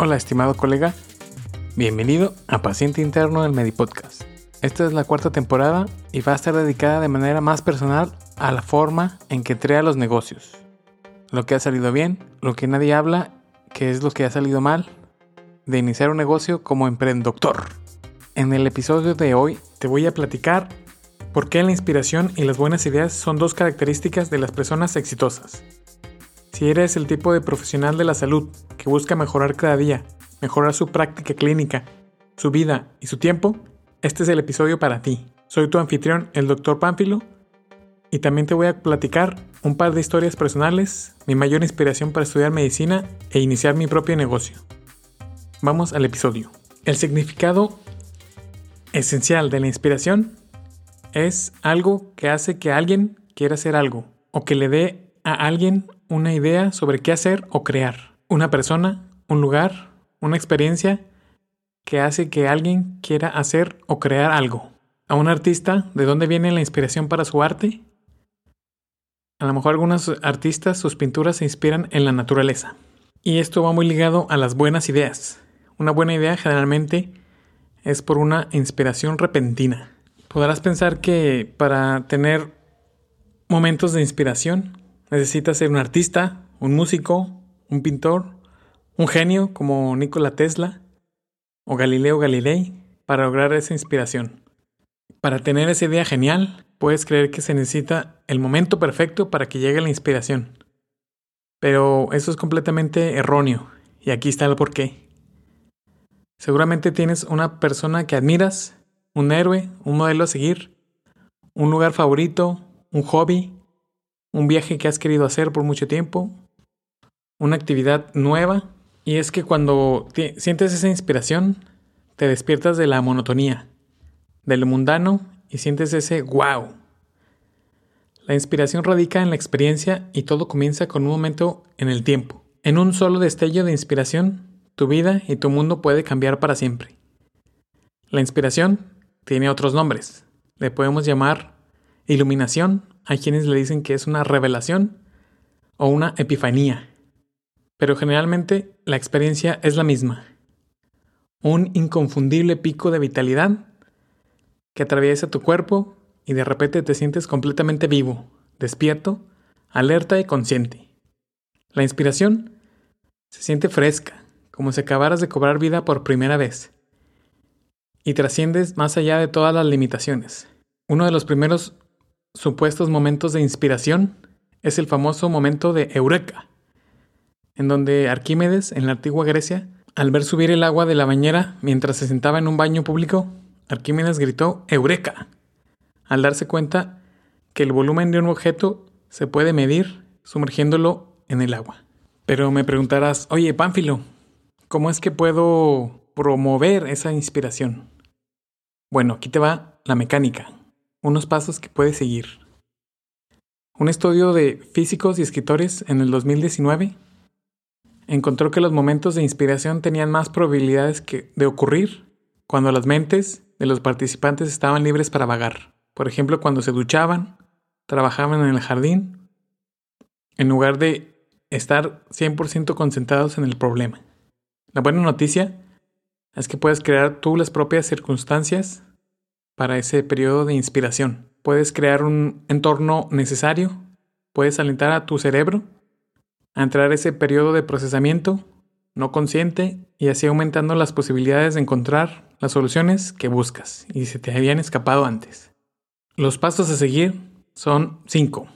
Hola estimado colega, bienvenido a Paciente Interno del Medipodcast. Esta es la cuarta temporada y va a estar dedicada de manera más personal a la forma en que crea los negocios. Lo que ha salido bien, lo que nadie habla, que es lo que ha salido mal, de iniciar un negocio como emprendedor. En el episodio de hoy te voy a platicar por qué la inspiración y las buenas ideas son dos características de las personas exitosas. Si eres el tipo de profesional de la salud que busca mejorar cada día, mejorar su práctica clínica, su vida y su tiempo, este es el episodio para ti. Soy tu anfitrión, el Dr. Pánfilo, y también te voy a platicar un par de historias personales, mi mayor inspiración para estudiar medicina e iniciar mi propio negocio. Vamos al episodio. El significado esencial de la inspiración es algo que hace que alguien quiera hacer algo o que le dé a alguien una idea sobre qué hacer o crear. Una persona, un lugar, una experiencia que hace que alguien quiera hacer o crear algo. A un artista, ¿de dónde viene la inspiración para su arte? A lo mejor algunos artistas sus pinturas se inspiran en la naturaleza. Y esto va muy ligado a las buenas ideas. Una buena idea generalmente es por una inspiración repentina. Podrás pensar que para tener momentos de inspiración necesitas ser un artista, un músico, un pintor, un genio como Nikola Tesla o Galileo Galilei para lograr esa inspiración. Para tener esa idea genial, puedes creer que se necesita el momento perfecto para que llegue la inspiración. Pero eso es completamente erróneo, y aquí está el porqué. Seguramente tienes una persona que admiras, un héroe, un modelo a seguir, un lugar favorito, un hobby, un viaje que has querido hacer por mucho tiempo, una actividad nueva. Y es que cuando sientes esa inspiración, te despiertas de la monotonía, del mundano y sientes ese wow. La inspiración radica en la experiencia y todo comienza con un momento en el tiempo. En un solo destello de inspiración, tu vida y tu mundo puede cambiar para siempre. La inspiración tiene otros nombres. Le podemos llamar iluminación, hay quienes le dicen que es una revelación o una epifanía. Pero generalmente la experiencia es la misma. Un inconfundible pico de vitalidad que atraviesa tu cuerpo y de repente te sientes completamente vivo, despierto, alerta y consciente. La inspiración se siente fresca, como si acabaras de cobrar vida por primera vez. Y trasciendes más allá de todas las limitaciones. Uno de los primeros supuestos momentos de inspiración es el famoso momento de Eureka, en donde Arquímedes, en la antigua Grecia, al ver subir el agua de la bañera mientras se sentaba en un baño público, Arquímedes gritó Eureka, al darse cuenta que el volumen de un objeto se puede medir sumergiéndolo en el agua. Pero me preguntarás, oye, Pánfilo, ¿Cómo es que puedo promover esa inspiración? Bueno, aquí te va la mecánica, unos pasos que puedes seguir. Un estudio de físicos y escritores en el 2019 encontró que los momentos de inspiración tenían más probabilidades que de ocurrir cuando las mentes de los participantes estaban libres para vagar. Por ejemplo, cuando se duchaban, trabajaban en el jardín, en lugar de estar 100% concentrados en el problema. La buena noticia es que puedes crear tú las propias circunstancias para ese periodo de inspiración. Puedes crear un entorno necesario, puedes alentar a tu cerebro a entrar ese periodo de procesamiento no consciente y así aumentando las posibilidades de encontrar las soluciones que buscas y se te habían escapado antes. Los pasos a seguir son cinco.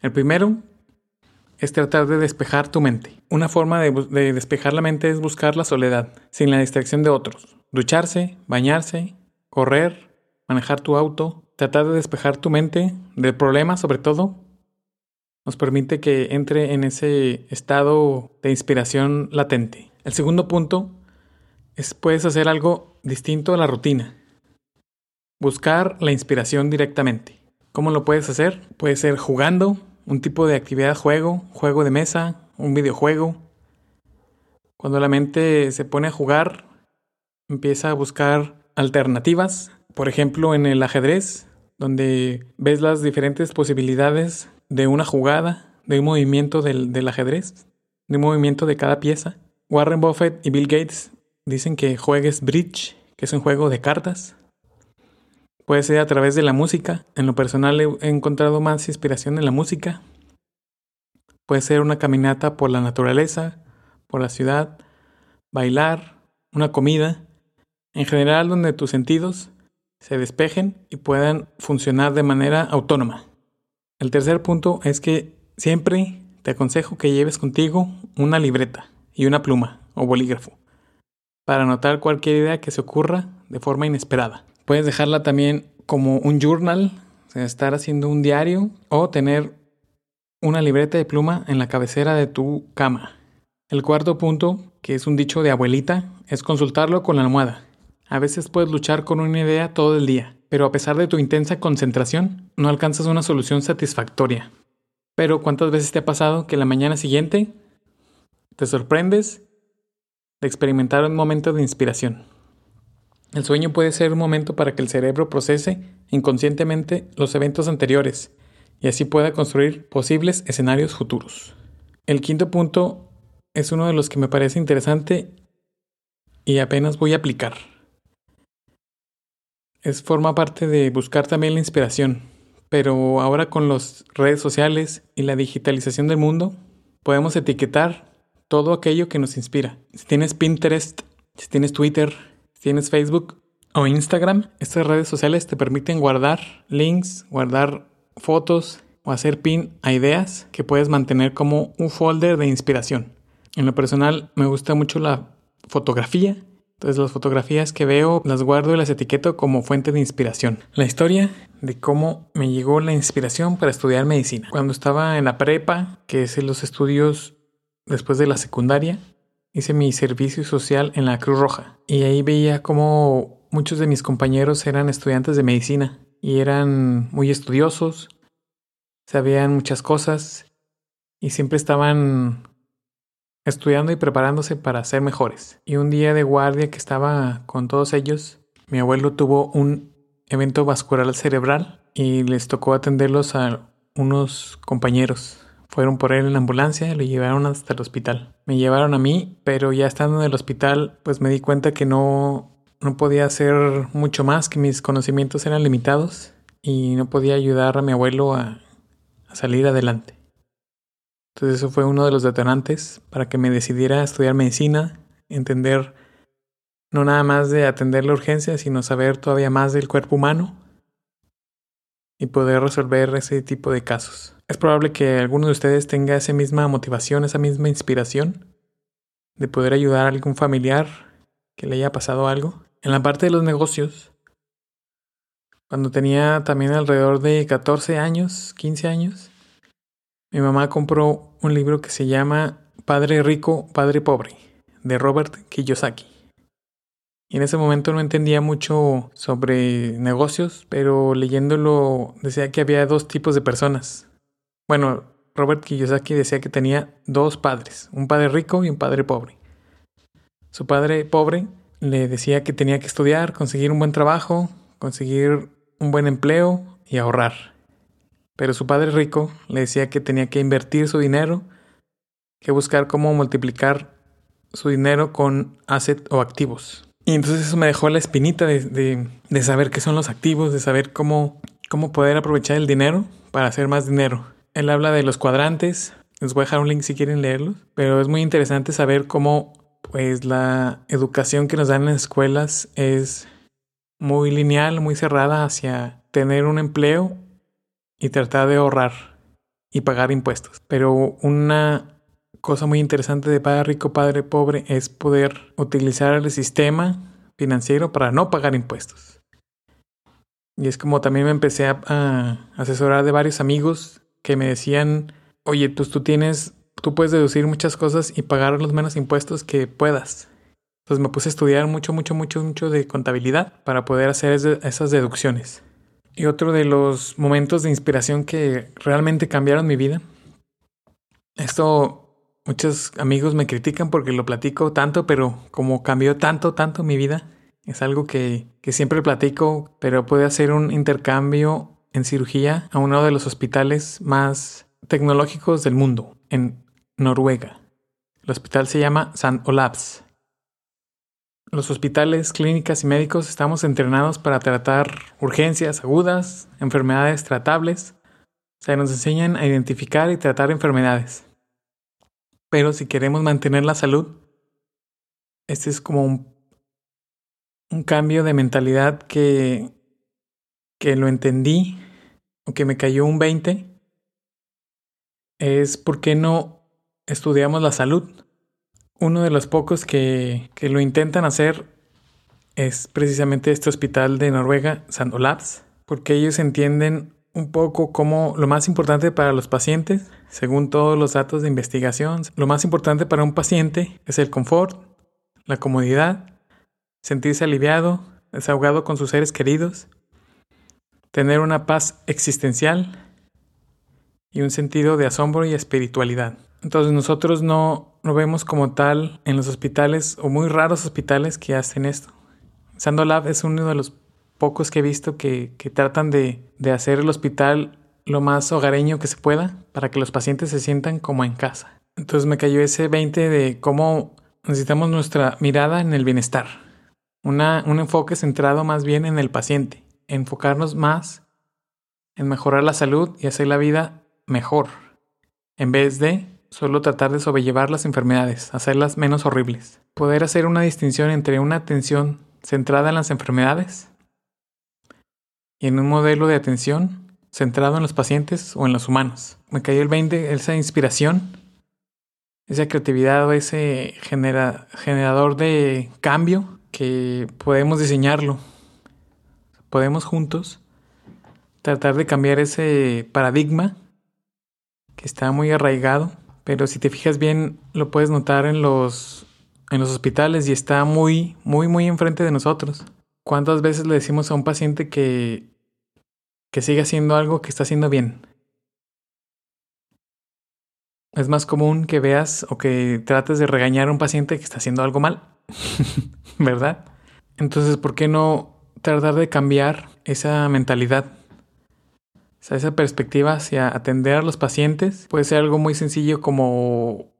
El primero es tratar de despejar tu mente. Una forma de, despejar la mente es buscar la soledad, sin la distracción de otros. Ducharse, bañarse, correr, manejar tu auto, tratar de despejar tu mente del problema sobre todo, nos permite que entre en ese estado de inspiración latente. El segundo punto es puedes hacer algo distinto a la rutina. Buscar la inspiración directamente. ¿Cómo lo puedes hacer? Puede ser jugando, un tipo de actividad juego, juego de mesa, un videojuego. Cuando la mente se pone a jugar, empieza a buscar alternativas. Por ejemplo, en el ajedrez, donde ves las diferentes posibilidades de una jugada, de un movimiento del, del ajedrez, de un movimiento de cada pieza. Warren Buffett y Bill Gates dicen que juegues bridge, que es un juego de cartas. Puede ser a través de la música. En lo personal he encontrado más inspiración en la música. Puede ser una caminata por la naturaleza, por la ciudad, bailar, una comida, en general donde tus sentidos se despejen y puedan funcionar de manera autónoma. El tercer punto es que siempre te aconsejo que lleves contigo una libreta y una pluma o bolígrafo para anotar cualquier idea que se ocurra de forma inesperada. Puedes dejarla también como un journal, estar haciendo un diario o tener una libreta de pluma en la cabecera de tu cama. El cuarto punto, que es un dicho de abuelita, es consultarlo con la almohada. A veces puedes luchar con una idea todo el día, pero a pesar de tu intensa concentración, no alcanzas una solución satisfactoria. Pero ¿cuántas veces te ha pasado que la mañana siguiente te sorprendes de experimentar un momento de inspiración? El sueño puede ser un momento para que el cerebro procese inconscientemente los eventos anteriores y así pueda construir posibles escenarios futuros. El quinto punto es uno de los que me parece interesante y apenas voy a aplicar es forma parte de buscar también la inspiración. Pero ahora con las redes sociales y la digitalización del mundo, podemos etiquetar todo aquello que nos inspira. Si tienes Pinterest, si tienes Twitter, si tienes Facebook o Instagram, estas redes sociales te permiten guardar links, guardar fotos o hacer pin a ideas que puedes mantener como un folder de inspiración. En lo personal me gusta mucho la fotografía entonces las fotografías que veo las guardo y las etiqueto como fuente de inspiración. La historia de cómo me llegó la inspiración para estudiar medicina. Cuando estaba en la prepa, que es los estudios después de la secundaria, hice mi servicio social en la Cruz Roja. Y ahí veía cómo muchos de mis compañeros eran estudiantes de medicina y eran muy estudiosos, sabían muchas cosas y siempre estaban estudiando y preparándose para ser mejores. Y un día de guardia que estaba con todos ellos, mi abuelo tuvo un evento vascular cerebral y les tocó atenderlos a unos compañeros. Fueron por él en la ambulancia y lo llevaron hasta el hospital. Me llevaron a mí, pero ya estando en el hospital, pues me di cuenta que no, no podía hacer mucho más, que mis conocimientos eran limitados y no podía ayudar a mi abuelo a, a salir adelante. Entonces eso fue uno de los detonantes para que me decidiera a estudiar medicina, entender no nada más de atender la urgencia, sino saber todavía más del cuerpo humano y poder resolver ese tipo de casos. Es probable que alguno de ustedes tenga esa misma motivación, esa misma inspiración de poder ayudar a algún familiar que le haya pasado algo. En la parte de los negocios, cuando tenía también alrededor de 14 años, 15 años, mi mamá compró un libro que se llama Padre Rico, Padre Pobre, de Robert Kiyosaki. Y en ese momento no entendía mucho sobre negocios, pero leyéndolo decía que había dos tipos de personas. Bueno, Robert Kiyosaki decía que tenía dos padres, un padre rico y un padre pobre. Su padre pobre le decía que tenía que estudiar, conseguir un buen trabajo, conseguir un buen empleo y ahorrar. Pero su padre rico le decía que tenía que invertir su dinero, que buscar cómo multiplicar su dinero con asset o activos. Y entonces eso me dejó la espinita de, saber qué son los activos, de saber cómo, cómo poder aprovechar el dinero para hacer más dinero. Él habla de los cuadrantes, les voy a dejar un link si quieren leerlos, pero es muy interesante saber cómo pues la educación que nos dan en las escuelas es muy lineal, muy cerrada hacia tener un empleo y tratar de ahorrar y pagar impuestos. Pero una cosa muy interesante de padre rico, padre pobre es poder utilizar el sistema financiero para no pagar impuestos. Y es como también me empecé a, asesorar de varios amigos que me decían, oye, tú, tú tienes, tú puedes deducir muchas cosas y pagar los menos impuestos que puedas. Entonces me puse a estudiar mucho, mucho, mucho, mucho de contabilidad para poder hacer esas deducciones. Y otro de los momentos de inspiración que realmente cambiaron mi vida. Esto muchos amigos me critican porque lo platico tanto, pero como cambió tanto, tanto mi vida, es algo que, que siempre platico, pero puede hacer un intercambio en cirugía a uno de los hospitales más tecnológicos del mundo, en Noruega. El hospital se llama San Olafs. Los hospitales, clínicas y médicos estamos entrenados para tratar urgencias agudas, enfermedades tratables. O sea, nos enseñan a identificar y tratar enfermedades. Pero si queremos mantener la salud, este es como un, cambio de mentalidad que, que lo entendí o que me cayó un 20. Es por qué no estudiamos la salud. Uno de los pocos que, que lo intentan hacer es precisamente este hospital de Noruega, San Olavs, porque ellos entienden un poco como lo más importante para los pacientes, según todos los datos de investigación, lo más importante para un paciente es el confort, la comodidad, sentirse aliviado, desahogado con sus seres queridos, tener una paz existencial y un sentido de asombro y espiritualidad. Entonces nosotros no lo vemos como tal en los hospitales o muy raros hospitales que hacen esto. Sandolab es uno de los pocos que he visto que, tratan de, de hacer el hospital lo más hogareño que se pueda para que los pacientes se sientan como en casa. Entonces me cayó ese 20 de cómo necesitamos nuestra mirada en el bienestar. Una, un enfoque centrado más bien en el paciente. Enfocarnos más en mejorar la salud y hacer la vida mejor. En vez de solo tratar de sobrellevar las enfermedades, hacerlas menos horribles. Poder hacer una distinción entre una atención centrada en las enfermedades y en un modelo de atención centrado en los pacientes o en los humanos. Me cayó el 20, esa inspiración, esa creatividad o ese generador de cambio que podemos diseñarlo. Podemos juntos tratar de cambiar ese paradigma que está muy arraigado, pero si te fijas bien lo puedes notar en los en los hospitales y está muy muy muy enfrente de nosotros. ¿Cuántas veces le decimos a un paciente que, que siga haciendo algo que está haciendo bien? Es más común que veas o que trates de regañar a un paciente que está haciendo algo mal, ¿verdad? Entonces, ¿por qué no tratar de cambiar esa mentalidad? O sea, esa perspectiva hacia atender a los pacientes puede ser algo muy sencillo como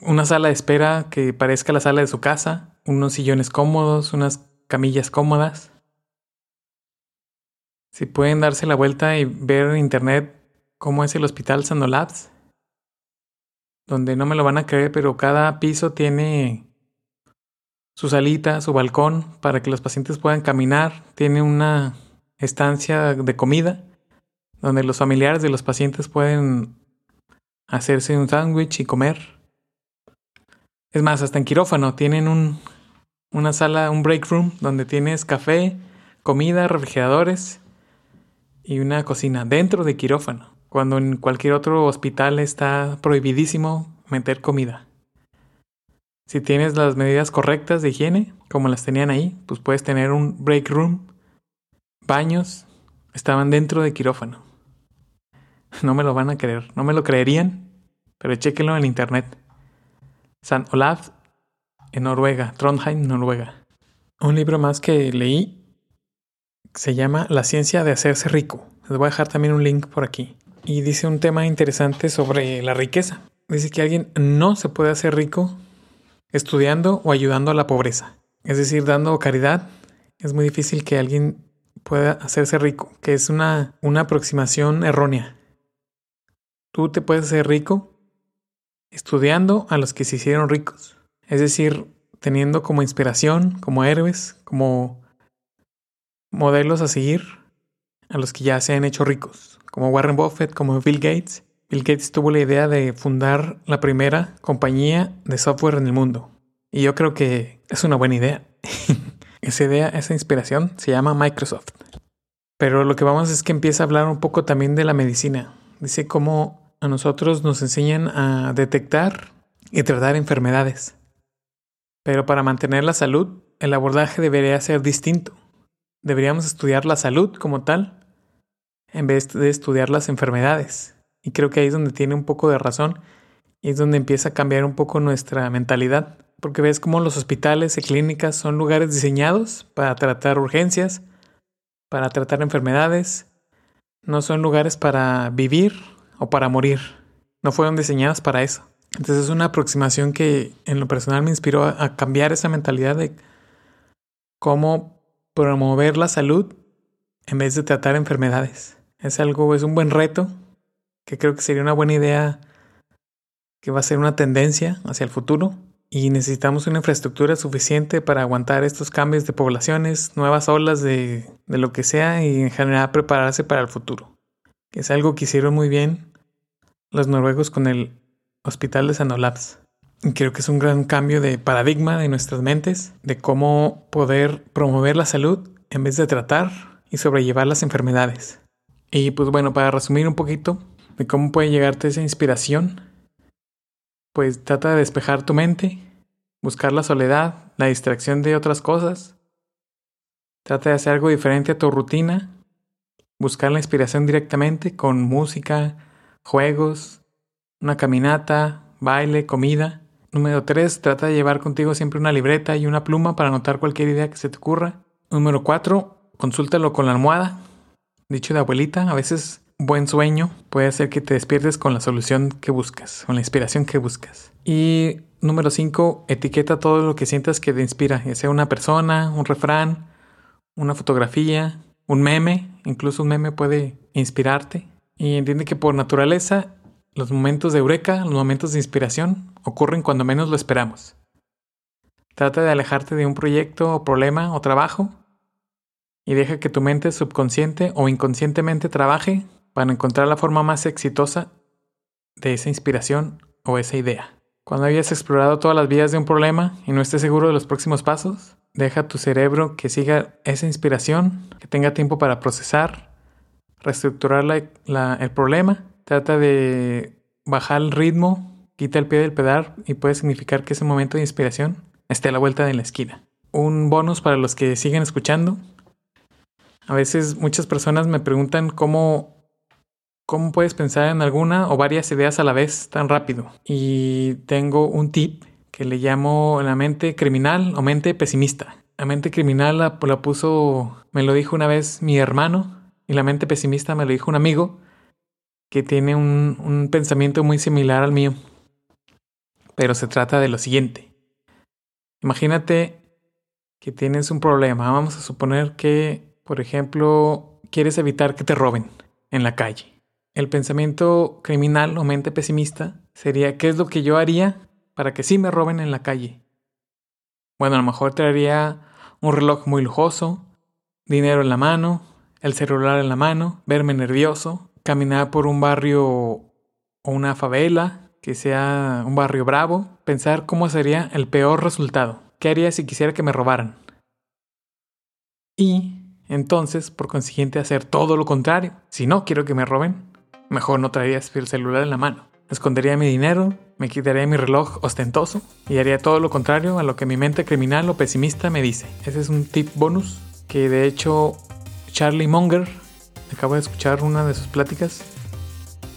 una sala de espera que parezca la sala de su casa, unos sillones cómodos, unas camillas cómodas. Si pueden darse la vuelta y ver en internet cómo es el hospital Sandolabs, donde no me lo van a creer, pero cada piso tiene su salita, su balcón, para que los pacientes puedan caminar. Tiene una estancia de comida, donde los familiares de los pacientes pueden hacerse un sándwich y comer. Es más, hasta en quirófano tienen un una sala, un break room, donde tienes café, comida, refrigeradores y una cocina dentro de quirófano, cuando en cualquier otro hospital está prohibidísimo meter comida. Si tienes las medidas correctas de higiene, como las tenían ahí, pues puedes tener un break room, baños, estaban dentro de quirófano. No me lo van a creer, no me lo creerían, pero chéquenlo en internet. San Olaf en Noruega, Trondheim, Noruega. Un libro más que leí se llama La ciencia de hacerse rico. Les voy a dejar también un link por aquí. Y dice un tema interesante sobre la riqueza. Dice que alguien no se puede hacer rico estudiando o ayudando a la pobreza. Es decir, dando caridad. Es muy difícil que alguien pueda hacerse rico, que es una, una aproximación errónea. Tú te puedes hacer rico estudiando a los que se hicieron ricos. Es decir, teniendo como inspiración, como héroes, como modelos a seguir a los que ya se han hecho ricos, como Warren Buffett, como Bill Gates. Bill Gates tuvo la idea de fundar la primera compañía de software en el mundo. Y yo creo que es una buena idea. esa idea, esa inspiración se llama Microsoft. Pero lo que vamos es que empieza a hablar un poco también de la medicina. Dice cómo a nosotros nos enseñan a detectar y tratar enfermedades. Pero para mantener la salud, el abordaje debería ser distinto. Deberíamos estudiar la salud como tal, en vez de estudiar las enfermedades. Y creo que ahí es donde tiene un poco de razón y es donde empieza a cambiar un poco nuestra mentalidad. Porque ves cómo los hospitales y clínicas son lugares diseñados para tratar urgencias, para tratar enfermedades. No son lugares para vivir o para morir. No fueron diseñados para eso. Entonces es una aproximación que en lo personal me inspiró a, cambiar esa mentalidad de cómo promover la salud en vez de tratar enfermedades. Es algo, es un buen reto que creo que sería una buena idea que va a ser una tendencia hacia el futuro y necesitamos una infraestructura suficiente para aguantar estos cambios de poblaciones, nuevas olas de, de lo que sea y en general prepararse para el futuro. Es algo que hicieron muy bien los noruegos con el Hospital de Sanolabs. Y creo que es un gran cambio de paradigma de nuestras mentes, de cómo poder promover la salud en vez de tratar y sobrellevar las enfermedades. Y pues bueno, para resumir un poquito de cómo puede llegarte esa inspiración, pues trata de despejar tu mente, buscar la soledad, la distracción de otras cosas. Trata de hacer algo diferente a tu rutina, buscar la inspiración directamente con música, juegos, una caminata, baile, comida. Número 3. Trata de llevar contigo siempre una libreta y una pluma para anotar cualquier idea que se te ocurra. Número 4. Consúltalo con la almohada. Dicho de abuelita, a veces buen sueño puede hacer que te despiertes con la solución que buscas, con la inspiración que buscas. Y número 5, etiqueta todo lo que sientas que te inspira, ya sea una persona, un refrán, una fotografía, un meme, incluso un meme puede inspirarte. Y entiende que por naturaleza los momentos de eureka, los momentos de inspiración ocurren cuando menos lo esperamos. Trata de alejarte de un proyecto o problema o trabajo y deja que tu mente subconsciente o inconscientemente trabaje para encontrar la forma más exitosa de esa inspiración o esa idea. Cuando hayas explorado todas las vías de un problema y no estés seguro de los próximos pasos, deja tu cerebro que siga esa inspiración, que tenga tiempo para procesar, reestructurar el problema, trata de bajar el ritmo, quita el pie del pedal y puede significar que ese momento de inspiración esté a la vuelta de la esquina. Un bonus para los que siguen escuchando. A veces muchas personas me preguntan cómo ¿Cómo puedes pensar en alguna o varias ideas a la vez tan rápido? Y tengo un tip que le llamo la mente criminal o mente pesimista. La mente criminal la, puso, me lo dijo una vez mi hermano, y la mente pesimista me lo dijo un amigo que tiene un, pensamiento muy similar al mío. Pero se trata de lo siguiente. Imagínate que tienes un problema. Vamos a suponer que, por ejemplo, quieres evitar que te roben en la calle. El pensamiento criminal o mente pesimista sería ¿qué es lo que yo haría para que sí me roben en la calle? Bueno, a lo mejor traería un reloj muy lujoso, dinero en la mano, el celular en la mano, verme nervioso, caminar por un barrio o una favela, que sea un barrio bravo, pensar cómo sería el peor resultado. ¿Qué haría si quisiera que me robaran? Y entonces, por consiguiente, hacer todo lo contrario. Si no quiero que me roben, mejor no traería el celular en la mano. Escondería mi dinero, me quitaría mi reloj ostentoso y haría todo lo contrario a lo que mi mente criminal o pesimista me dice. Ese es un tip bonus que de hecho Charlie Munger, acabo de escuchar una de sus pláticas,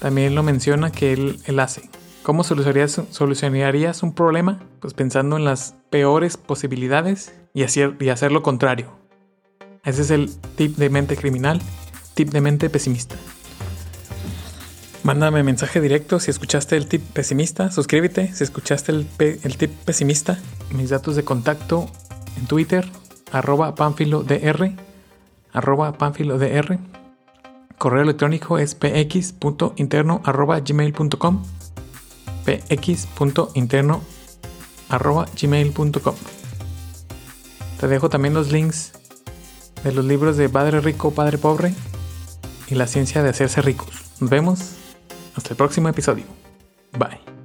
también lo menciona que él, él hace. ¿Cómo solucionarías, un problema? Pues pensando en las peores posibilidades y, hacer, y hacer lo contrario. Ese es el tip de mente criminal, tip de mente pesimista. Mándame mensaje directo si escuchaste el tip pesimista, suscríbete si escuchaste el, tip pesimista, mis datos de contacto en Twitter, arroba dr arroba dr correo electrónico es px.interno arroba gmail.com, px.interno arroba gmail.com. Te dejo también los links de los libros de Padre Rico, Padre Pobre y la ciencia de hacerse ricos. Nos vemos hasta el próximo episodio. Bye.